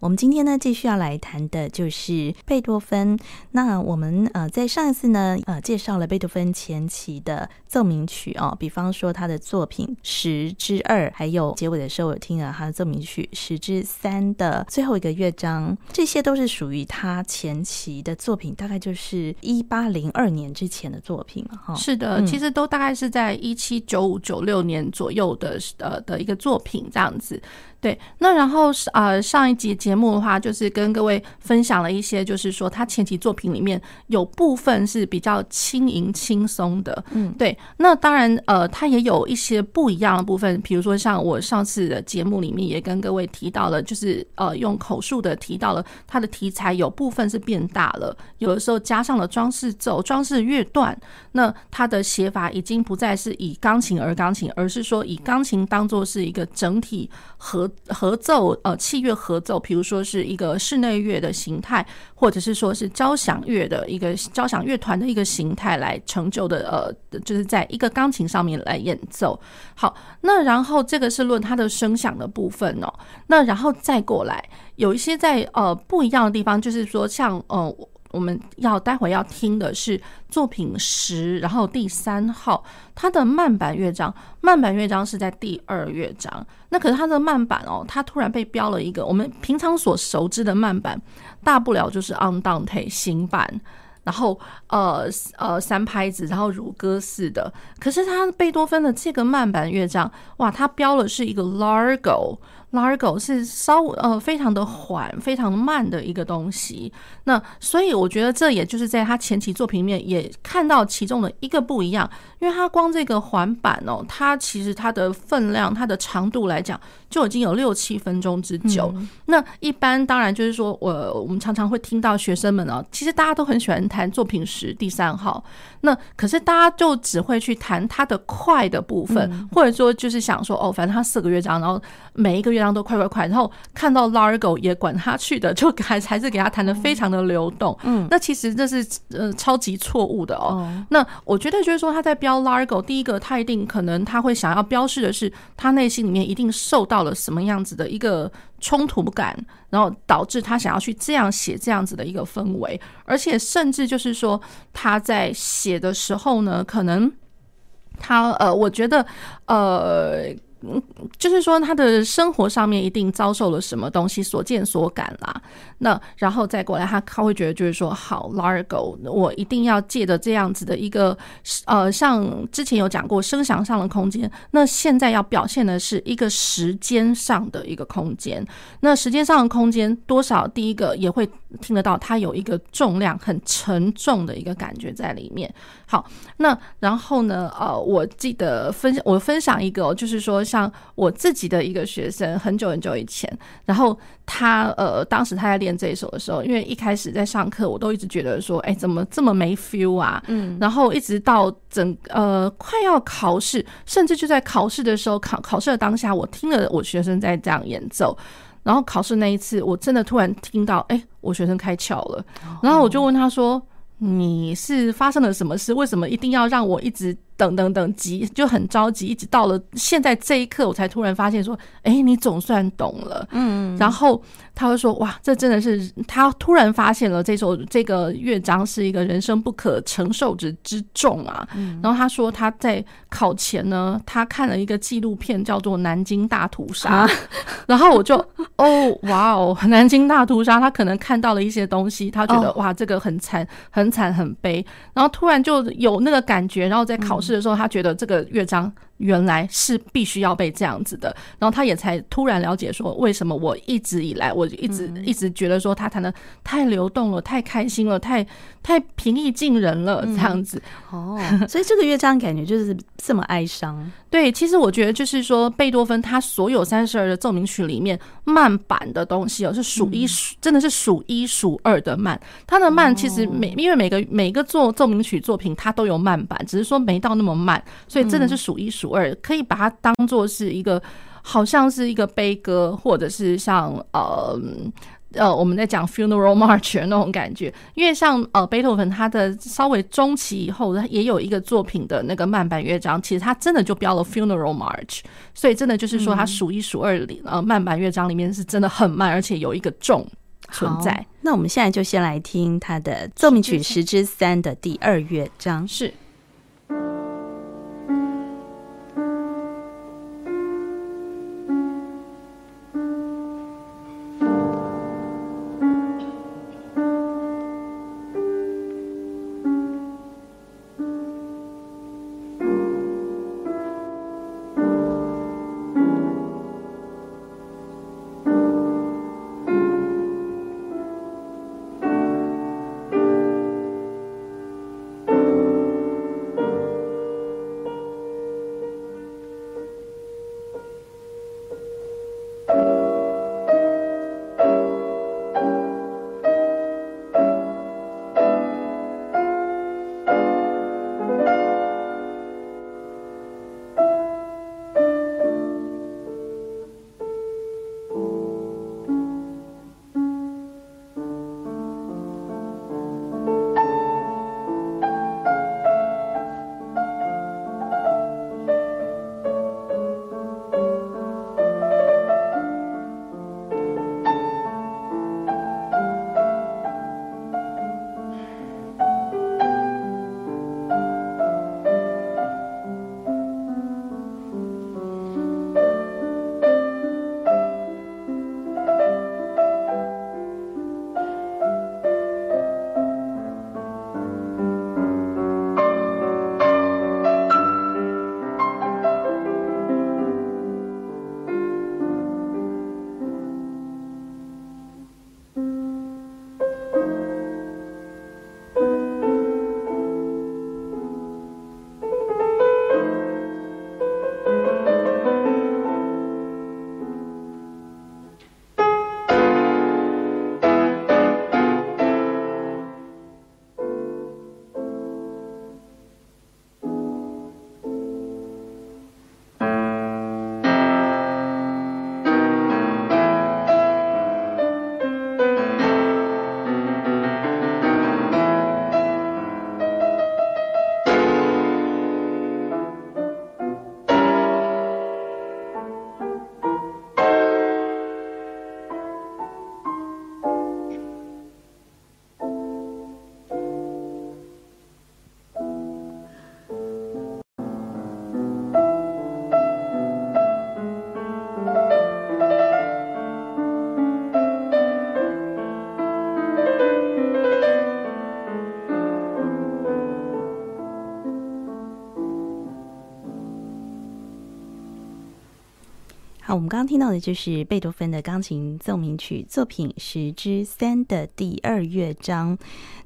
我们今天呢，继续要来谈的就是贝多芬。那我们呃，在上一次呢，呃，介绍了贝多芬前期的奏鸣曲哦，比方说他的作品十之二，还有结尾的时候我听了他的奏鸣曲十之三的最后一个乐章，这些都是属于他前期的作品，大概就是一八零二年之前的作品哈。哦、是的，其实都大概是在一七九五九六年左右的呃的一个作品这样子。对，那然后呃上一集节目的话，就是跟各位分享了一些，就是说他前期作品里面有部分是比较轻盈轻松的，嗯，对。那当然呃，他也有一些不一样的部分，比如说像我上次的节目里面也跟各位提到了，就是呃用口述的提到了他的题材有部分是变大了，有的时候加上了装饰奏、装饰乐段，那他的写法已经不再是以钢琴而钢琴，而是说以钢琴当做是一个整体和。合奏呃，器乐合奏，比如说是一个室内乐的形态，或者是说是交响乐的一个交响乐团的一个形态来成就的呃，就是在一个钢琴上面来演奏。好，那然后这个是论它的声响的部分哦。那然后再过来有一些在呃不一样的地方，就是说像呃。我们要待会要听的是作品十，然后第三号，它的慢板乐章，慢板乐章是在第二乐章。那可是它的慢板哦，它突然被标了一个我们平常所熟知的慢板，大不了就是 Andante 行板，然后呃呃三拍子，然后如歌似的。可是它贝多芬的这个慢板乐章，哇，它标的是一个 Largo。Largo 是稍呃非常的缓、非常慢的一个东西，那所以我觉得这也就是在他前期作品里面也看到其中的一个不一样，因为它光这个环板哦，它其实它的分量、它的长度来讲就已经有六七分钟之久。嗯、那一般当然就是说我我们常常会听到学生们哦，其实大家都很喜欢弹作品十第三号，那可是大家就只会去弹它的快的部分，嗯、或者说就是想说哦，反正它四个乐章，然后每一个乐章。都快快快，然后看到 Largo 也管他去的，就还还是给他弹的非常的流动。嗯，那其实这是呃超级错误的哦。嗯、那我觉得就是说他在标 Largo，第一个他一定可能他会想要标示的是他内心里面一定受到了什么样子的一个冲突感，然后导致他想要去这样写这样子的一个氛围，而且甚至就是说他在写的时候呢，可能他呃，我觉得呃。嗯，就是说他的生活上面一定遭受了什么东西，所见所感啦。那然后再过来，他他会觉得就是说，好，Largo，我一定要借着这样子的一个呃，像之前有讲过声响上的空间，那现在要表现的是一个时间上的一个空间。那时间上的空间多少？第一个也会听得到，它有一个重量很沉重的一个感觉在里面。好，那然后呢？呃，我记得分我分享一个，就是说。像我自己的一个学生，很久很久以前，然后他呃，当时他在练这一首的时候，因为一开始在上课，我都一直觉得说，哎，怎么这么没 feel 啊？嗯，然后一直到整呃快要考试，甚至就在考试的时候，考考试的当下，我听了我学生在这样演奏，然后考试那一次，我真的突然听到，哎，我学生开窍了，然后我就问他说，你是发生了什么事？为什么一定要让我一直？等等等急就很着急，一直到了现在这一刻，我才突然发现说，哎、欸，你总算懂了。嗯，然后他会说，哇，这真的是他突然发现了这首这个乐章是一个人生不可承受之之重啊。嗯，然后他说他在考前呢，他看了一个纪录片叫做《南京大屠杀》，啊、然后我就哦，哇哦，南京大屠杀，他可能看到了一些东西，他觉得、哦、哇，这个很惨，很惨，很悲，然后突然就有那个感觉，然后在考。是的时候，他觉得这个乐章原来是必须要被这样子的，然后他也才突然了解说，为什么我一直以来我一直一直觉得说他弹的太流动了，太开心了，太太平易近人了这样子。哦，所以这个乐章感觉就是这么哀伤。对，其实我觉得就是说，贝多芬他所有三十二的奏鸣曲里面，慢板的东西哦，是数一数，真的是数一数二的慢。他的慢其实每因为每个每个作奏鸣曲作品，它都有慢板，只是说没到那么慢，所以真的是数一数二，可以把它当做是一个，好像是一个悲歌，或者是像呃。呃，我们在讲 funeral march 的那种感觉，因为像呃贝多芬他的稍微中期以后，他也有一个作品的那个慢板乐章，其实他真的就标了 funeral march，所以真的就是说他数一数二里呃慢板乐章里面是真的很慢，而且有一个重存在。那我们现在就先来听他的奏鸣曲十之三的第二乐章是。我们刚刚听到的就是贝多芬的钢琴奏鸣曲作品十之三的第二乐章。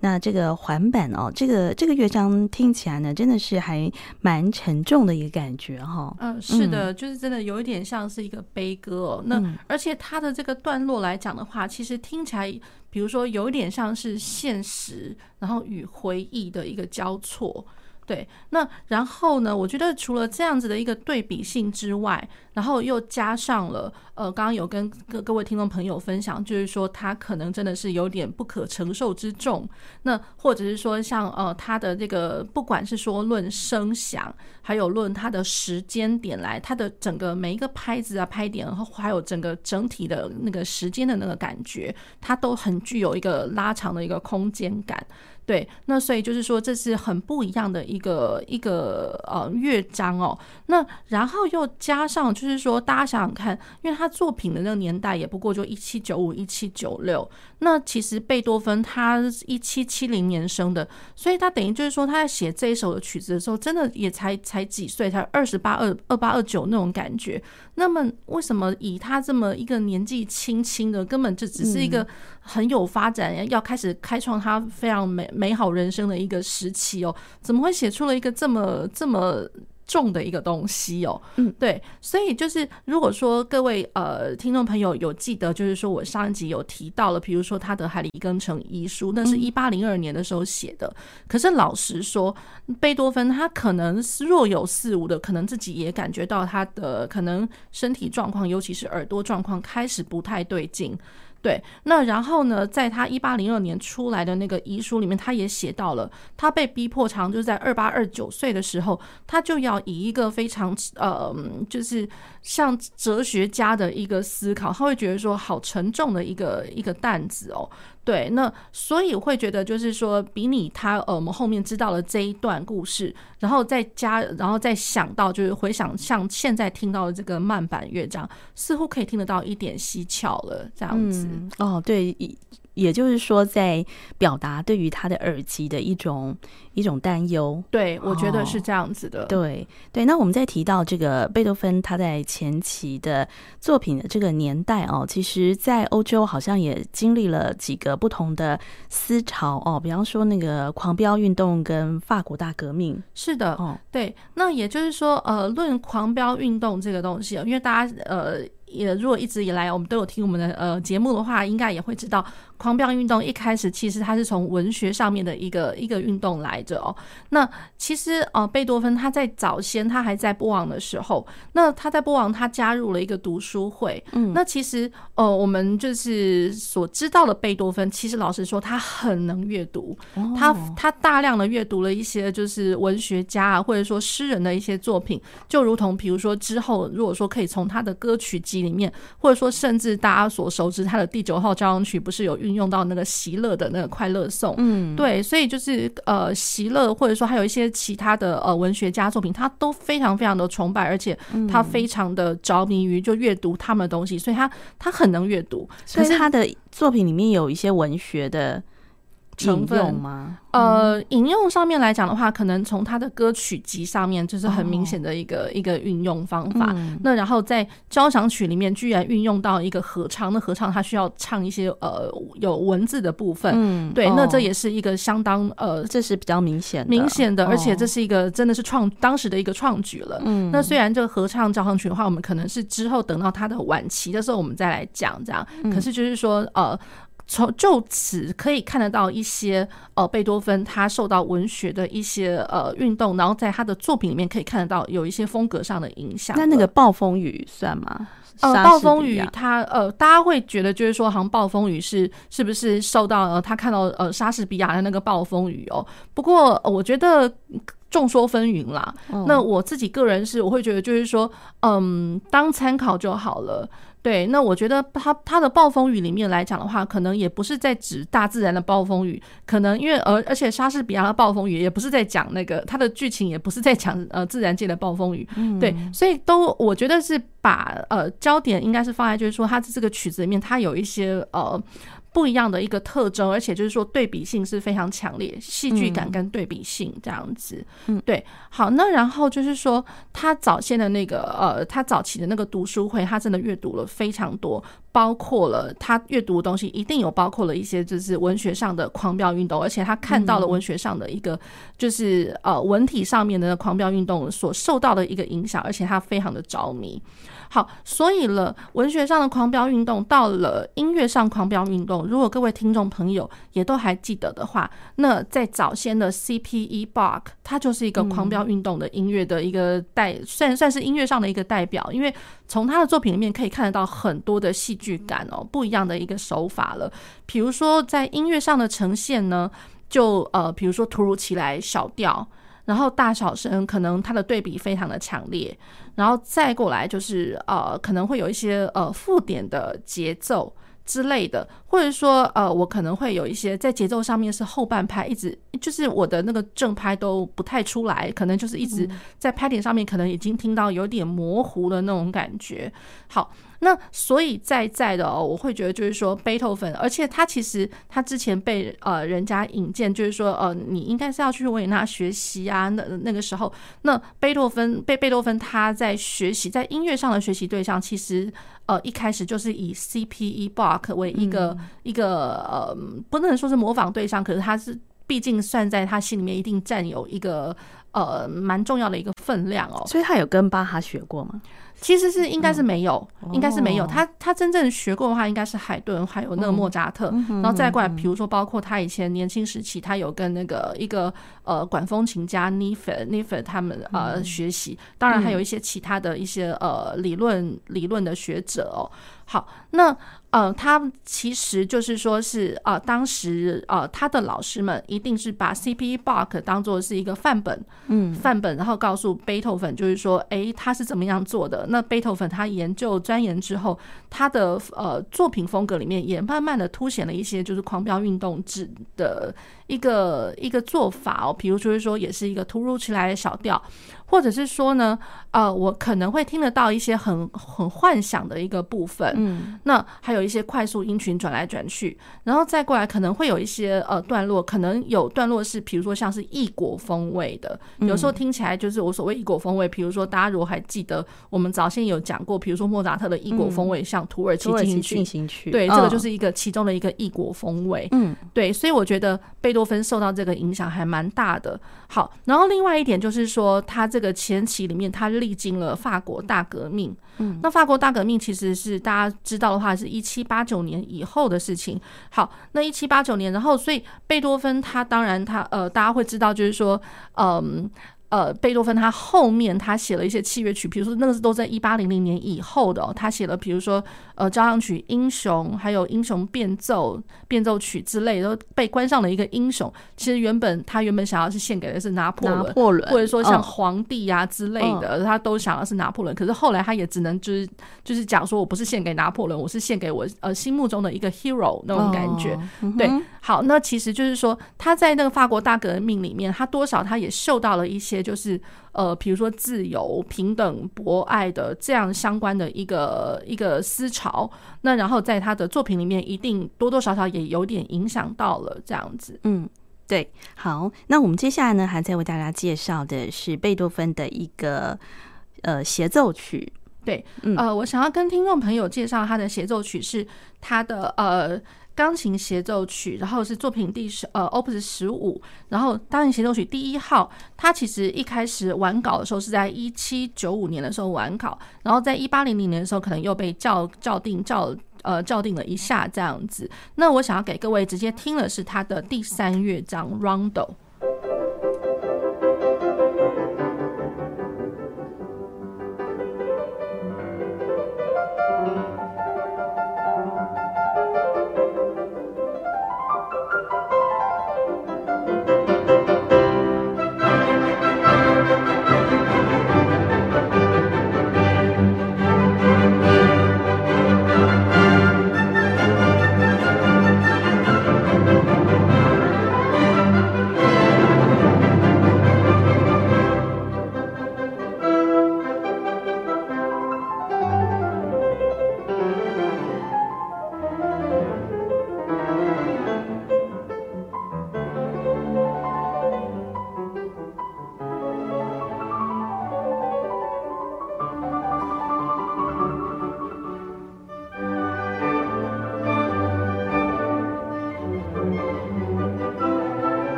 那这个环板哦，这个这个乐章听起来呢，真的是还蛮沉重的一个感觉哈。嗯，是的，就是真的有一点像是一个悲歌哦。那而且它的这个段落来讲的话，其实听起来，比如说有一点像是现实，然后与回忆的一个交错。对，那然后呢？我觉得除了这样子的一个对比性之外，然后又加上了呃，刚刚有跟各各位听众朋友分享，就是说他可能真的是有点不可承受之重。那或者是说像呃，他的这个不管是说论声响，还有论他的时间点来，他的整个每一个拍子啊、拍点，然后还有整个整体的那个时间的那个感觉，它都很具有一个拉长的一个空间感。对，那所以就是说，这是很不一样的一个一个呃乐章哦。那然后又加上，就是说，大家想想看，因为他作品的那个年代也不过就一七九五、一七九六。那其实贝多芬他一七七零年生的，所以他等于就是说，他在写这一首的曲子的时候，真的也才才几岁，才二十八、二二八、二九那种感觉。那么为什么以他这么一个年纪轻轻的，根本就只是一个很有发展，要开始开创他非常美美好人生的一个时期哦？怎么会写出了一个这么这么？重的一个东西哦，嗯，对，所以就是如果说各位呃听众朋友有记得，就是说我上一集有提到了，比如说他的海里根城遗书，那是一八零二年的时候写的。可是老实说，贝多芬他可能是若有似无的，可能自己也感觉到他的可能身体状况，尤其是耳朵状况开始不太对劲。对，那然后呢，在他一八零二年出来的那个遗书里面，他也写到了，他被逼迫长，就是在二八二九岁的时候，他就要以一个非常呃，就是像哲学家的一个思考，他会觉得说，好沉重的一个一个担子哦。对，那所以会觉得就是说，比你他呃，我们后面知道了这一段故事，然后再加，然后再想到，就是回想像现在听到的这个慢板乐章，似乎可以听得到一点蹊跷了，这样子。哦，对。也就是说，在表达对于他的耳机的一种一种担忧。对，我觉得是这样子的。哦、对对，那我们在提到这个贝多芬他在前期的作品的这个年代哦，其实，在欧洲好像也经历了几个不同的思潮哦，比方说那个狂飙运动跟法国大革命。是的，哦，对。那也就是说，呃，论狂飙运动这个东西，因为大家呃。也如果一直以来我们都有听我们的呃节目的话，应该也会知道，狂飙运动一开始其实它是从文学上面的一个一个运动来着哦。那其实呃贝多芬他在早先他还在波昂的时候，那他在波昂他加入了一个读书会。嗯，那其实呃我们就是所知道的贝多芬，其实老实说他很能阅读，他他大量的阅读了一些就是文学家啊或者说诗人的一些作品，就如同比如说之后如果说可以从他的歌曲集。里面，或者说，甚至大家所熟知他的第九号交响曲，不是有运用到那个席勒的那个快乐颂？嗯，对，所以就是呃，席勒或者说还有一些其他的呃文学家作品，他都非常非常的崇拜，而且他非常的着迷于就阅读他们的东西，所以他他很能阅读。可是他的作品里面有一些文学的。成分吗？呃，引用上面来讲的话，可能从他的歌曲集上面就是很明显的一个、哦、一个运用方法。嗯、那然后在交响曲里面，居然运用到一个合唱，那合唱它需要唱一些呃有文字的部分。嗯，对，哦、那这也是一个相当呃，这是比较明显明显的，而且这是一个真的是创当时的一个创举了。嗯，那虽然这个合唱交响曲的话，我们可能是之后等到他的晚期的时候我们再来讲这样。嗯、可是就是说呃。从就此可以看得到一些呃，贝多芬他受到文学的一些呃运动，然后在他的作品里面可以看得到有一些风格上的影响。那那个暴风雨算吗？呃，暴风雨他呃，大家会觉得就是说，好像暴风雨是是不是受到呃他看到呃莎士比亚的那个暴风雨哦？不过，呃，我觉得众说纷纭啦。哦，那我自己个人是我会觉得就是说，嗯，当参考就好了。对，那我觉得他他的暴风雨里面来讲的话，可能也不是在指大自然的暴风雨，可能因为而而且莎士比亚的暴风雨也不是在讲那个他的剧情，也不是在讲呃自然界的暴风雨，嗯、对，所以都我觉得是把呃焦点应该是放在就是说他这个曲子里面，它有一些呃。不一样的一个特征，而且就是说对比性是非常强烈，戏剧感跟对比性这样子。嗯，对。好，那然后就是说他早先的那个呃，他早期的那个读书会，他真的阅读了非常多，包括了他阅读的东西一定有包括了一些就是文学上的狂飙运动，而且他看到了文学上的一个就是呃文体上面的狂飙运动所受到的一个影响，而且他非常的着迷。好，所以了，文学上的狂飙运动到了音乐上狂飙运动。如果各位听众朋友也都还记得的话，那在早先的 C.P.E. Bach，它就是一个狂飙运动的音乐的一个代，算算是音乐上的一个代表。因为从他的作品里面可以看得到很多的戏剧剧感哦，不一样的一个手法了。比如说在音乐上的呈现呢，就呃，比如说突如其来小调。然后大小声可能它的对比非常的强烈，然后再过来就是呃可能会有一些呃附点的节奏之类的，或者说呃我可能会有一些在节奏上面是后半拍一直就是我的那个正拍都不太出来，可能就是一直在拍点上面可能已经听到有点模糊的那种感觉。好。那所以在在的哦，我会觉得就是说贝多芬，而且他其实他之前被呃人家引荐，就是说呃你应该是要去维也纳学习啊。那那个时候，那贝多芬被贝多芬他在学习在音乐上的学习对象，其实呃一开始就是以 C.P.E. Bach 为一个、嗯、一个呃不能说是模仿对象，可是他是毕竟算在他心里面一定占有一个呃蛮重要的一个分量哦。所以他有跟巴哈学过吗？其实是应该是没有，嗯、应该是没有。他他真正学过的话，应该是海顿还有那个莫扎特，嗯、然后再过来，比如说包括他以前年轻时期，他有跟那个一个呃管风琴家尼菲尼菲他们呃学习。当然还有一些其他的一些呃理论理论的学者哦。好，那。呃，他其实就是说是呃，当时呃，他的老师们一定是把 C.P. Bach 当做是一个范本，嗯，范本，然后告诉贝多芬，就是说，诶，他是怎么样做的？那贝多芬他研究钻研之后，他的呃作品风格里面也慢慢的凸显了一些就是狂飙运动制的一个一个做法哦，比如就是说，也是一个突如其来的小调。或者是说呢，呃，我可能会听得到一些很很幻想的一个部分，嗯，那还有一些快速音群转来转去，然后再过来可能会有一些呃段落，可能有段落是，比如说像是异国风味的，有时候听起来就是我所谓异国风味，比如说大家如果还记得我们早先有讲过，比如说莫扎特的异国风味，像土耳其进行曲，对，这个就是一个其中的一个异国风味，嗯，对，所以我觉得贝多芬受到这个影响还蛮大的。好，然后另外一点就是说他。这个前期里面，他历经了法国大革命。嗯，那法国大革命其实是大家知道的话，是一七八九年以后的事情。好，那一七八九年，然后所以贝多芬他当然他呃，大家会知道，就是说，嗯。贝多芬他后面他写了一些器乐曲，比如说那个是都在一八零零年以后的哦。他写了，比如说呃交响曲《英雄》，还有《英雄变奏》变奏曲之类，都被关上了一个英雄。其实原本他原本想要是献给的是拿破仑，拿破仑或者说像皇帝呀之类的，哦、他都想要是拿破仑。可是后来他也只能就是就是讲说，我不是献给拿破仑，我是献给我呃心目中的一个 hero 那种感觉。哦嗯、对，好，那其实就是说他在那个法国大革命里面，他多少他也受到了一些。也就是呃，比如说自由、平等、博爱的这样相关的一个一个思潮，那然后在他的作品里面，一定多多少少也有点影响到了这样子。嗯，对。好，那我们接下来呢，还在为大家介绍的是贝多芬的一个呃协奏曲。对，呃，我想要跟听众朋友介绍他的协奏曲是他的呃。钢琴协奏曲，然后是作品第十呃 Opus 十五，然后钢琴协奏曲第一号，它其实一开始完稿的时候是在一七九五年的时候完稿，然后在一八零零年的时候可能又被校校定校呃校定了一下这样子。那我想要给各位直接听的是它的第三乐章 Rondo。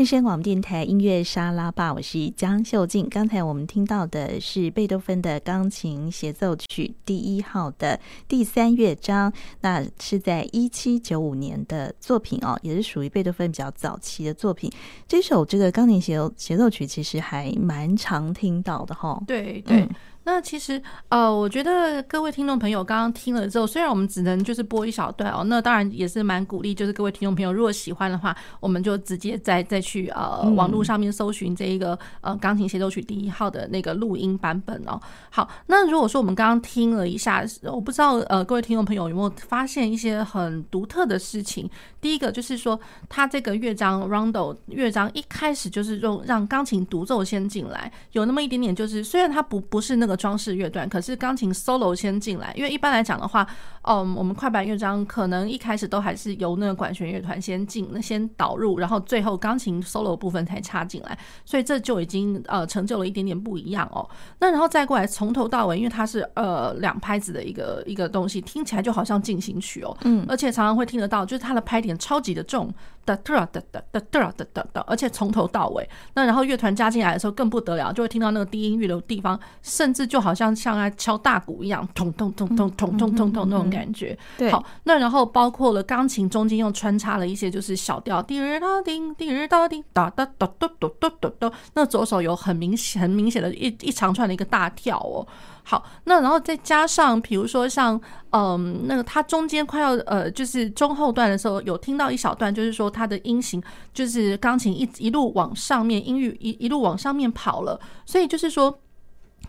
汉声广播电台音乐沙拉吧，我是江秀静。刚才我们听到的是贝多芬的钢琴协奏曲第一号的第三乐章，那是在一七九五年的作品哦，也是属于贝多芬比较早期的作品。这首这个钢琴协奏协奏曲其实还蛮常听到的哈、哦。对对。嗯那其实，呃，我觉得各位听众朋友刚刚听了之后，虽然我们只能就是播一小段哦，那当然也是蛮鼓励，就是各位听众朋友如果喜欢的话，我们就直接再再去呃网络上面搜寻这一个呃钢琴协奏曲第一号的那个录音版本哦。好，那如果说我们刚刚听了一下，我不知道呃各位听众朋友有没有发现一些很独特的事情。第一个就是说，它这个乐章 Rondo 乐章一开始就是用让钢琴独奏先进来，有那么一点点就是虽然它不不是那个。装饰乐段，可是钢琴 solo 先进来，因为一般来讲的话，嗯，我们快板乐章可能一开始都还是由那个管弦乐团先进，那先导入，然后最后钢琴 solo 部分才插进来，所以这就已经呃成就了一点点不一样哦。那然后再过来从头到尾，因为它是呃两拍子的一个一个东西，听起来就好像进行曲哦，嗯，而且常常会听得到，就是它的拍点超级的重，哒哒哒哒哒哒哒哒哒，而且从头到尾，那然后乐团加进来的时候更不得了，就会听到那个低音域的地方，甚至就好像像在敲大鼓一样，咚咚咚咚咚咚咚咚那种感觉。对，好，那然后包括了钢琴中间又穿插了一些就是小调，滴儿哒叮，滴儿哒叮，哒哒哒哒哒哒哒哒。那左手有很明显、很明显的一一长串的一个大跳哦。好，那然后再加上，比如说像，嗯，那个他中间快要呃，就是中后段的时候，有听到一小段，就是说他的音型，就是钢琴一一路往上面，音域一一路往上面跑了，所以就是说。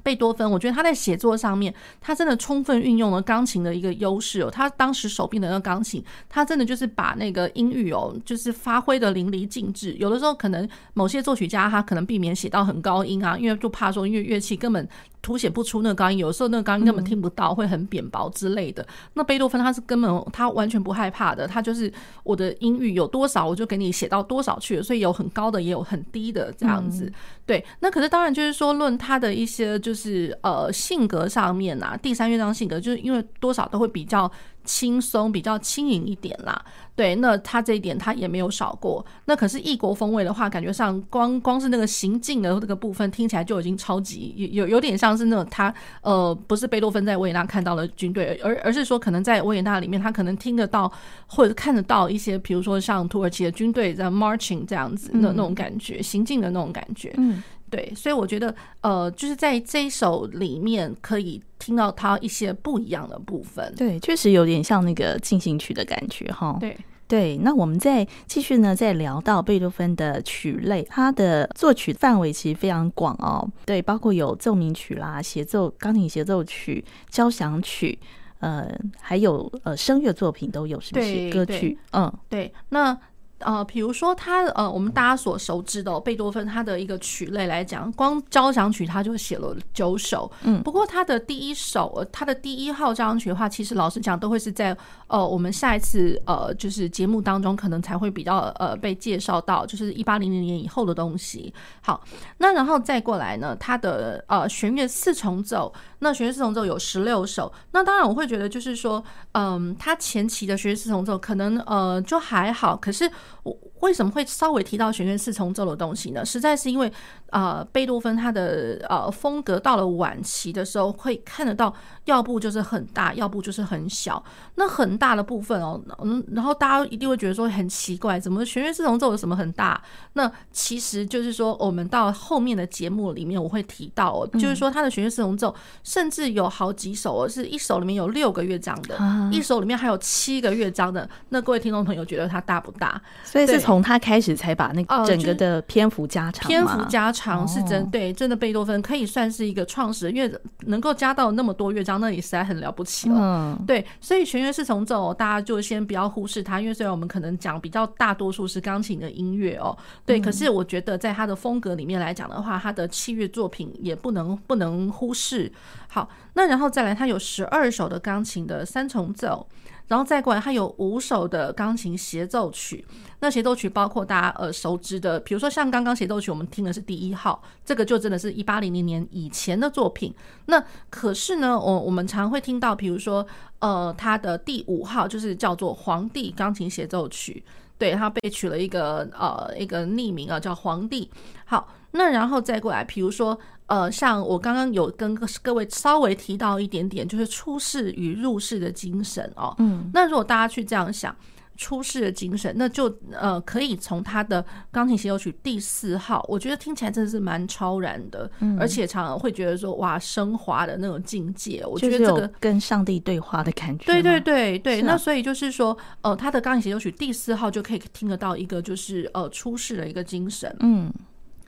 贝多芬，我觉得他在写作上面，他真的充分运用了钢琴的一个优势哦。他当时手边的那个钢琴，他真的就是把那个音域哦，就是发挥得淋漓尽致。有的时候可能某些作曲家他可能避免写到很高音啊，因为就怕说因为乐器根本。凸显不出那个高音，有时候那个高音根本听不到，会很扁薄之类的。那贝多芬他是根本他完全不害怕的，他就是我的音域有多少，我就给你写到多少去。所以有很高的，也有很低的这样子。对，那可是当然就是说，论他的一些就是呃性格上面啊，第三乐章性格，就是因为多少都会比较。轻松比较轻盈一点啦，对，那他这一点他也没有少过。那可是异国风味的话，感觉上光光是那个行进的这个部分，听起来就已经超级有有有点像是那种他呃，不是贝多芬在维也纳看到的军队，而而是说可能在维也纳里面，他可能听得到或者看得到一些，比如说像土耳其的军队在 marching 这样子的那种感觉，行进的那种感觉。嗯。对，所以我觉得，呃，就是在这一首里面可以听到它一些不一样的部分。对，确实有点像那个进行曲的感觉，哈。对对，那我们再继续呢，再聊到贝多芬的曲类，他的作曲范围其实非常广哦。对，包括有奏鸣曲啦、协奏、钢琴协奏曲、交响曲，呃，还有呃声乐作品都有，是不是？歌曲，嗯，对，那。呃，比如说他呃，我们大家所熟知的贝多芬，他的一个曲类来讲，光交响曲他就写了九首。嗯，不过他的第一首，他的第一号交响曲的话，其实老实讲，都会是在呃我们下一次呃就是节目当中，可能才会比较呃被介绍到，就是一八零零年以后的东西。好，那然后再过来呢，他的呃弦乐四重奏，那弦乐四重奏有十六首。那当然我会觉得就是说，嗯，他前期的弦乐四重奏可能呃就还好，可是。我为什么会稍微提到弦乐四重奏的东西呢？实在是因为，呃，贝多芬他的呃风格到了晚期的时候，会看得到，要不就是很大，要不就是很小。那很大的部分哦，嗯，然后大家一定会觉得说很奇怪，怎么弦乐四重奏有什么很大？那其实就是说，我们到后面的节目里面我会提到哦，就是说他的弦乐四重奏甚至有好几首哦，是一首里面有六个乐章的，一首里面还有七个乐章的。那各位听众朋友觉得它大不大？所以是从他开始才把那个整个的篇幅加长，篇幅加长是真对，真的贝多芬可以算是一个创始人，因为能够加到那么多乐章，那也实在很了不起了。嗯，对，所以弦乐四重奏，大家就先不要忽视它，因为虽然我们可能讲比较大多数是钢琴的音乐哦，对，可是我觉得在他的风格里面来讲的话，他的器乐作品也不能不能忽视。好，那然后再来，他有十二首的钢琴的三重奏。然后再过来，它有五首的钢琴协奏曲。那协奏曲包括大家呃熟知的，比如说像刚刚协奏曲，我们听的是第一号，这个就真的是一八零零年以前的作品。那可是呢，我我们常会听到，比如说呃，它的第五号就是叫做皇帝钢琴协奏曲。对，他被取了一个呃一个匿名啊，叫皇帝。好，那然后再过来，比如说呃，像我刚刚有跟各位稍微提到一点点，就是出世与入世的精神哦。嗯，那如果大家去这样想。出世的精神，那就呃可以从他的钢琴协奏曲第四号，我觉得听起来真的是蛮超然的，嗯、而且常常会觉得说哇升华的那种境界，我觉得这个跟上帝对话的感觉。对对对对，啊、那所以就是说，呃，他的钢琴协奏曲第四号就可以听得到一个就是呃出世的一个精神，嗯。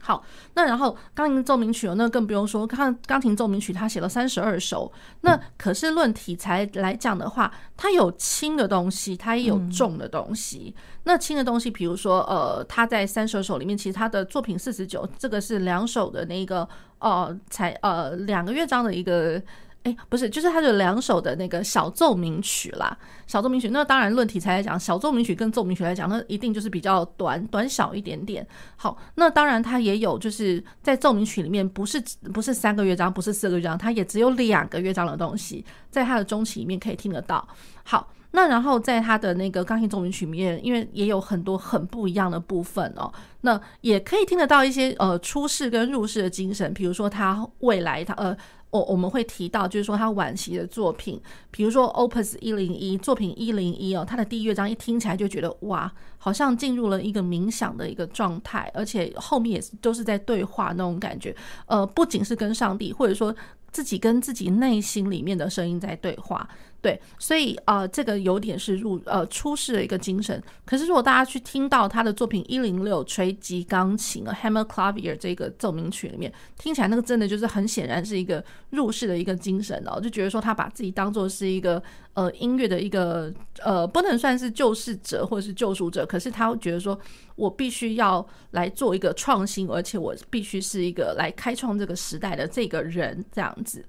好，那然后钢琴奏鸣曲那更不用说，看钢琴奏鸣曲，他写了三十二首。那可是论题材来讲的话，它有轻的东西，它也有重的东西。那轻的东西，比如说，呃，他在三十二首里面，其实他的作品四十九，这个是两首的那个，呃，才呃两个乐章的一个。哎，不是，就是他有两首的那个小奏鸣曲啦，小奏鸣曲。那当然，论题材来讲，小奏鸣曲跟奏鸣曲来讲，那一定就是比较短短小一点点。好，那当然它也有，就是在奏鸣曲里面，不是不是三个乐章，不是四个乐章，它也只有两个乐章的东西，在它的中期里面可以听得到。好，那然后在它的那个钢琴奏鸣曲里面，因为也有很多很不一样的部分哦，那也可以听得到一些呃出世跟入世的精神，比如说他未来他呃。我我们会提到，就是说他晚期的作品，比如说 Opus 一零一作品一零一哦，他的第一乐章一听起来就觉得哇，好像进入了一个冥想的一个状态，而且后面也是都是在对话那种感觉，呃，不仅是跟上帝，或者说自己跟自己内心里面的声音在对话。对，所以呃，这个有点是入呃出世的一个精神。可是如果大家去听到他的作品一零六锤击钢琴啊，Hammer Clavier 这个奏鸣曲里面，听起来那个真的就是很显然是一个入世的一个精神哦，就觉得说他把自己当做是一个呃音乐的一个呃不能算是救世者或者是救赎者，可是他会觉得说我必须要来做一个创新，而且我必须是一个来开创这个时代的这个人这样子。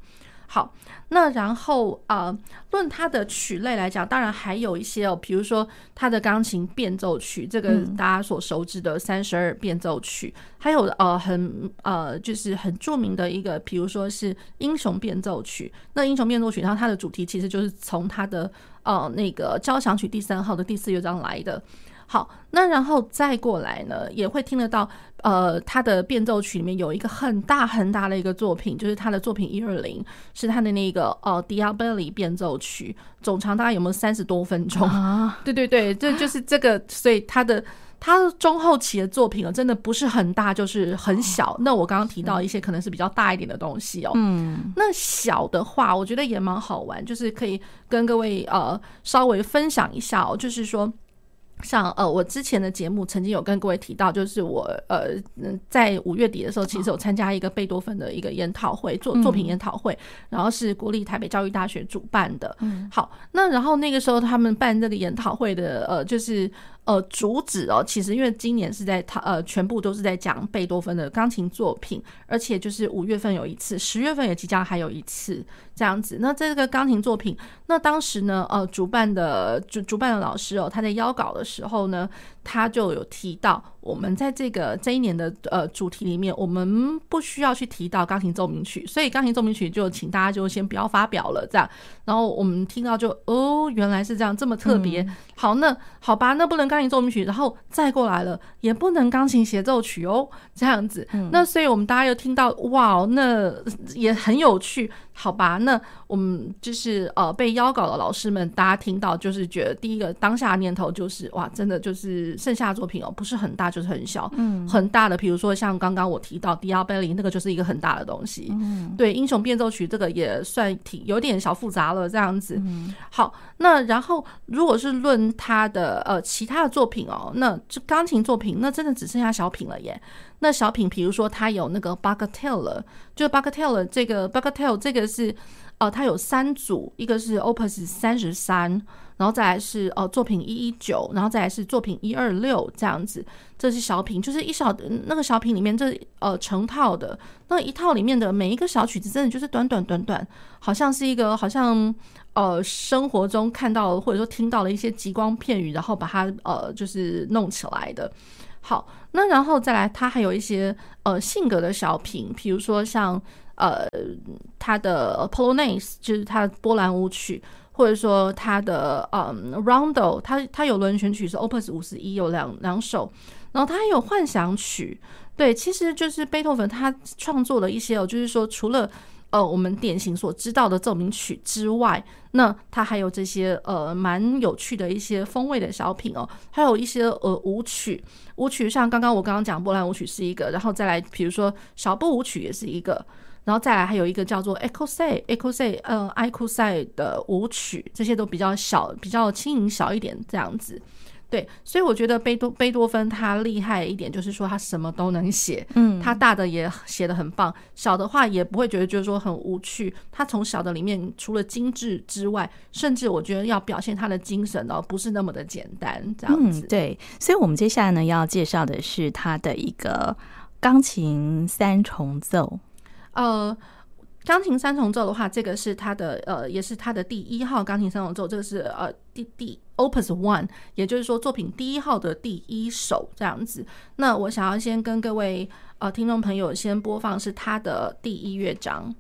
好，那然后呃，论它的曲类来讲，当然还有一些哦，比如说它的钢琴变奏曲，这个大家所熟知的三十二变奏曲，嗯、还有呃很呃就是很著名的一个，比如说是英雄变奏曲。那英雄变奏曲，然后它的主题其实就是从它的呃那个交响曲第三号的第四乐章来的。好，那然后再过来呢，也会听得到，呃，他的变奏曲里面有一个很大很大的一个作品，就是他的作品一二零，是他的那个呃，Diabelli 变奏曲，总长大概有没有三十多分钟？啊，对对对，这就是这个，所以他的他中后期的作品啊，真的不是很大，就是很小。那我刚刚提到一些可能是比较大一点的东西哦，嗯，那小的话，我觉得也蛮好玩，就是可以跟各位呃稍微分享一下哦，就是说。像呃，我之前的节目曾经有跟各位提到，就是我呃，在五月底的时候，其实有参加一个贝多芬的一个研讨会，作作品研讨会，然后是国立台北教育大学主办的。嗯，好，那然后那个时候他们办这个研讨会的呃，就是。呃，主旨哦，其实因为今年是在他呃，全部都是在讲贝多芬的钢琴作品，而且就是五月份有一次，十月份也即将还有一次这样子。那这个钢琴作品，那当时呢，呃，主办的主主办的老师哦，他在邀稿的时候呢，他就有提到，我们在这个这一年的呃主题里面，我们不需要去提到钢琴奏鸣曲，所以钢琴奏鸣曲就请大家就先不要发表了这样。然后我们听到就哦，原来是这样，这么特别。嗯、好，那好吧，那不能钢琴奏鸣曲，然后再过来了，也不能钢琴协奏曲哦，这样子。嗯、那所以我们大家又听到哇，那也很有趣。好吧，那我们就是呃被邀稿的老师们，大家听到就是觉得第一个当下的念头就是哇，真的就是剩下的作品哦，不是很大就是很小，嗯，很大的，比如说像刚刚我提到迪亚贝里那个就是一个很大的东西，嗯，对，英雄变奏曲这个也算挺有点小复杂了这样子，嗯，好，那然后如果是论他的呃其他的作品哦，那这钢琴作品那真的只剩下小品了耶。那小品，比如说他有那个 Bagatelle，就 Bagatelle 这个 Bagatelle 这个是，呃，它有三组，一个是 Opus 三十三，然后再来是呃作品一一九，然后再来是作品一二六这样子，这是小品，就是一小那个小品里面这呃成套的那一套里面的每一个小曲子，真的就是短短短短，好像是一个好像呃生活中看到或者说听到了一些极光片语，然后把它呃就是弄起来的。好，那然后再来，它还有一些呃性格的小品，比如说像呃他的 Polonaise 就是他的波兰舞曲，或者说他的嗯 Rondo，他他有轮旋曲是 Opus 五十一有两两首，然后他还有幻想曲。对，其实就是贝多芬他创作了一些哦，就是说除了呃我们典型所知道的奏鸣曲之外，那他还有这些呃蛮有趣的一些风味的小品哦，还有一些呃舞曲，舞曲像刚刚我刚刚讲波兰舞曲是一个，然后再来比如说小步舞曲也是一个，然后再来还有一个叫做 Écossais Écossais 呃 Écossais 的舞曲，这些都比较小，比较轻盈小一点这样子。对，所以我觉得贝多贝多芬他厉害一点，就是说他什么都能写，嗯，他大的也写的很棒，小的话也不会觉得就是说很无趣。他从小的里面除了精致之外，甚至我觉得要表现他的精神哦，不是那么的简单，这样子。嗯，对，所以我们接下来呢要介绍的是他的一个钢琴三重奏，呃。钢琴三重奏的话，这个是他的呃，也是他的第一号钢琴三重奏，这个是呃第第 Opus One，也就是说作品第一号的第一首这样子。那我想要先跟各位呃听众朋友先播放是他的第一乐章。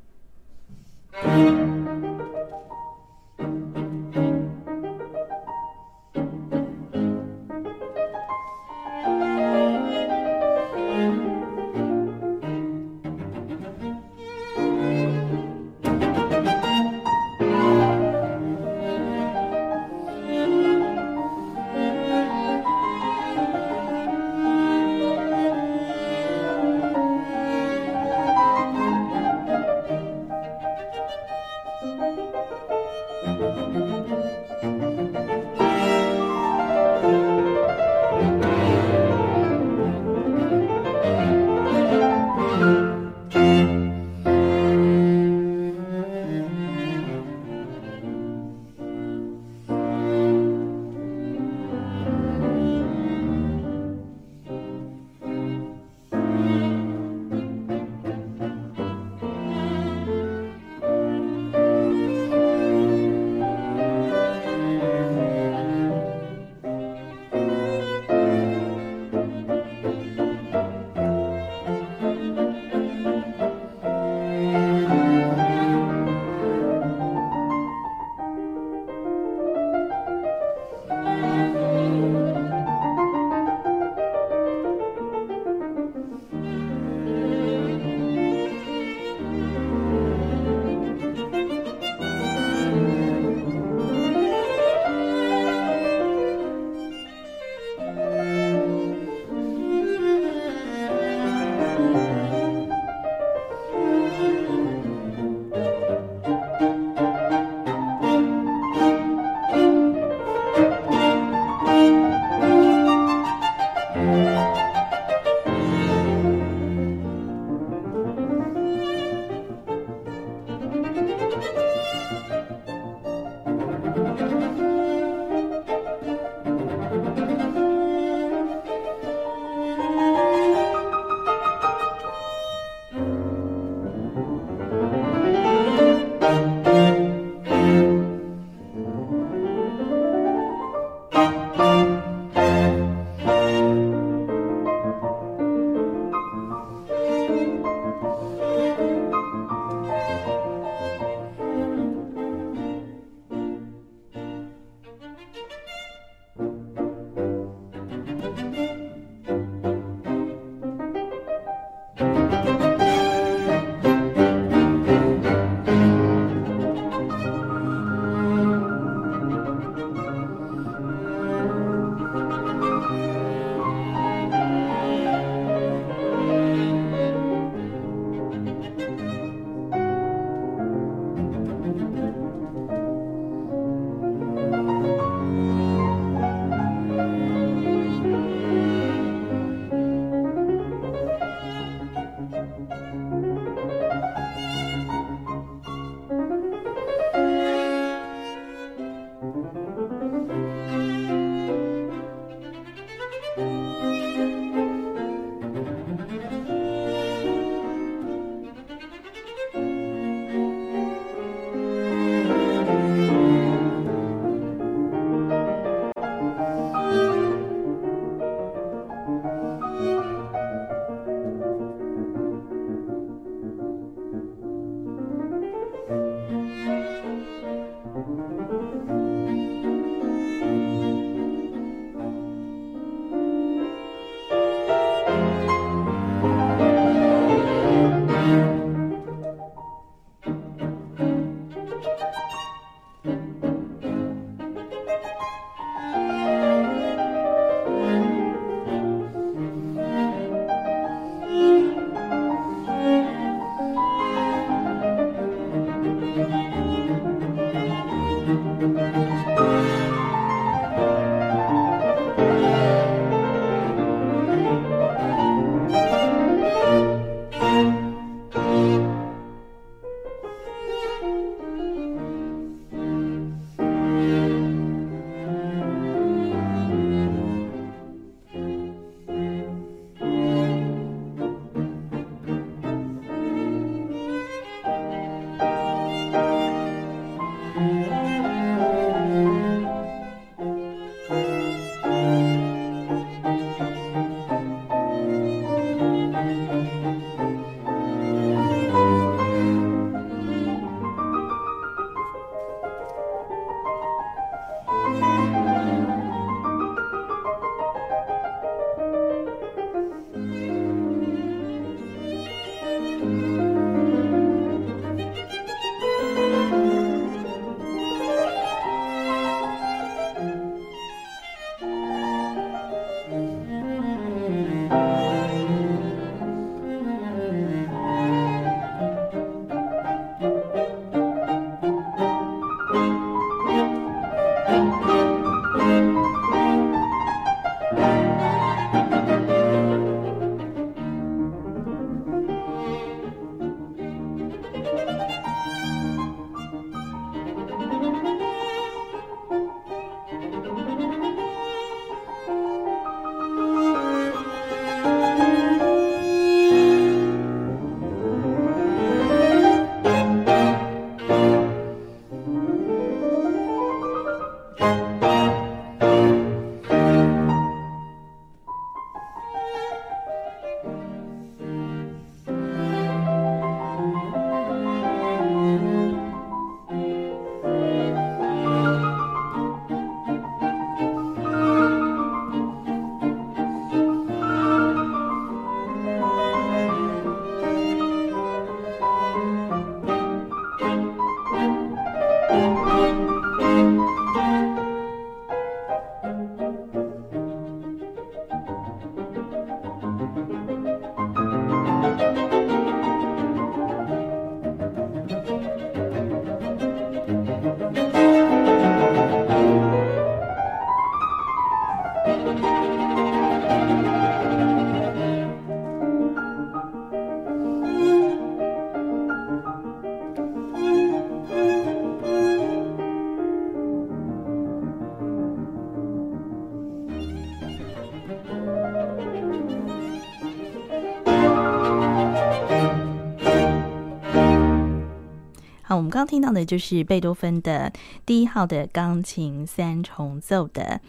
刚听到的就是贝多芬的第一号的钢琴三重奏的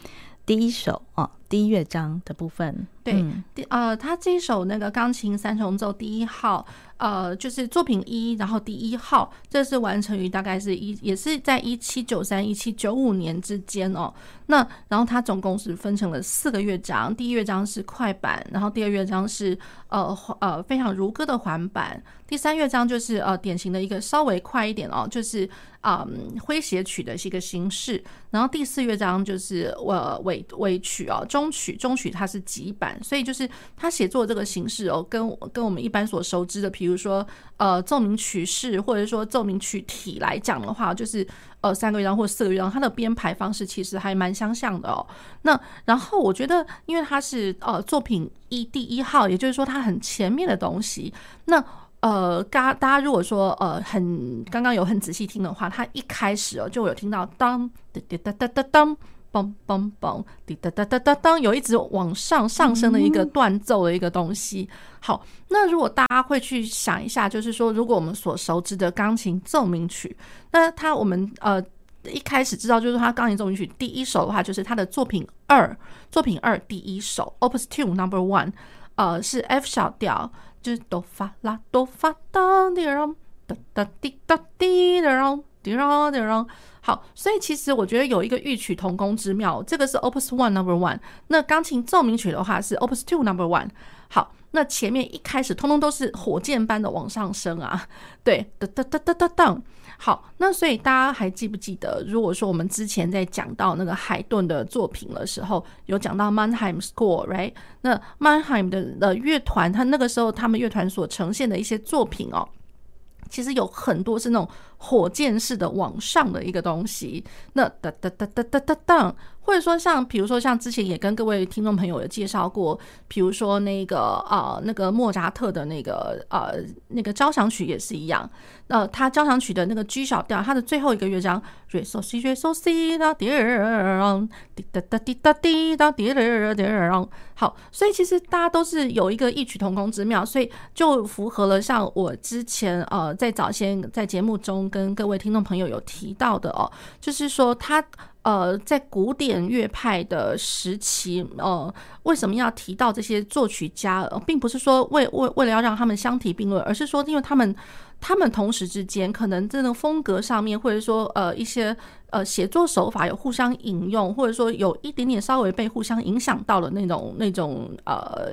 第一首哦，第一乐章的部分。对，嗯、第呃，他这首那个钢琴三重奏第一号，呃，就是作品一，然后第一号，这是完成于大概是一，也是在一七九三一七九五年之间哦。那然后它总共是分成了四个乐章，第一乐章是快板，然后第二乐章是呃呃非常如歌的环板。第三乐章就是呃典型的一个稍微快一点哦，就是啊、呃、诙谐曲的一个形式，然后第四乐章就是呃尾尾曲哦，中曲中曲它是急板，所以就是他写作这个形式哦，跟跟我们一般所熟知的，比如说呃奏鸣曲式或者说奏鸣曲体来讲的话，就是呃三个乐章或四个乐章，它的编排方式其实还蛮相像的哦。那然后我觉得，因为它是呃作品一第一号，也就是说它很前面的东西，那。呃，大大家如果说呃很刚刚有很仔细听的话，他一开始哦就有听到当哒哒哒哒哒当梆梆梆滴哒哒哒哒当，有一直往上上升的一个断奏的一个东西。好，那如果大家会去想一下，就是说如果我们所熟知的钢琴奏鸣曲，那它我们呃一开始知道就是它钢琴奏鸣曲第一首的话，就是它的作品二，作品二第一首 Opus Two Number One，呃是 F 小调。就是哆发啦哆发哒滴啷哒哒滴哒滴的啷好，所以其实我觉得有一个异曲同工之妙。这个是 Opus One Number One，那钢琴奏鸣曲的话是 Opus Two Number One。好，那前面一开始通通都是火箭般的往上升啊，对，哒哒哒哒哒哒。好，那所以大家还记不记得，如果说我们之前在讲到那个海顿的作品的时候，有讲到 Mannheim Score，right？那 Mannheim 的的乐团，他那个时候他们乐团所呈现的一些作品哦。其实有很多是那种火箭式的往上的一个东西，那哒哒哒哒哒哒哒，或者说像比如说像之前也跟各位听众朋友有介绍过，比如说那个啊、呃、那个莫扎特的那个呃那个交响曲也是一样，呃他交响曲的那个 G 小调，它的最后一个乐章，Re So Si Re So Si 哒滴哒滴哒滴哒滴哒滴哒滴哒，好，所以其实大家都是有一个异曲同工之妙，所以就符合了像我之前呃在早先在节目中。跟各位听众朋友有提到的哦，就是说他。呃，在古典乐派的时期，呃，为什么要提到这些作曲家？呃，并不是说为为为了要让他们相提并论，而是说，因为他们他们同时之间可能这种风格上面，或者说呃一些。呃，写作手法有互相引用，或者说有一点点稍微被互相影响到的那种那种呃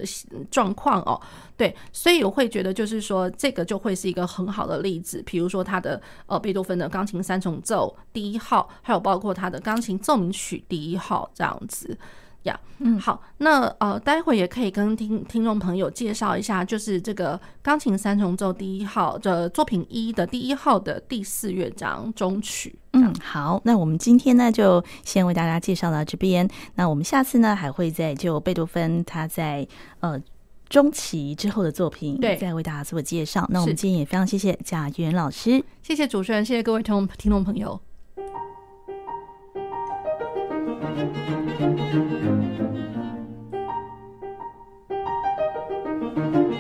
状况哦，对，所以我会觉得就是说这个就会是一个很好的例子，比如说他的呃贝多芬的钢琴三重奏第一号，还有包括他的钢琴奏鸣曲第一号这样子。呀、yeah，嗯，好，那呃，待会也可以跟听听众朋友介绍一下，就是这个钢琴三重奏第一号的作品一的第一号的第四乐章中曲。嗯，好，那我们今天呢就先为大家介绍到这边，那我们下次呢还会再就贝多芬他在呃中期之后的作品，对，再为大家做介绍。那我们今天也非常谢谢贾元老师，谢谢主持人，谢谢各位听众听众朋友。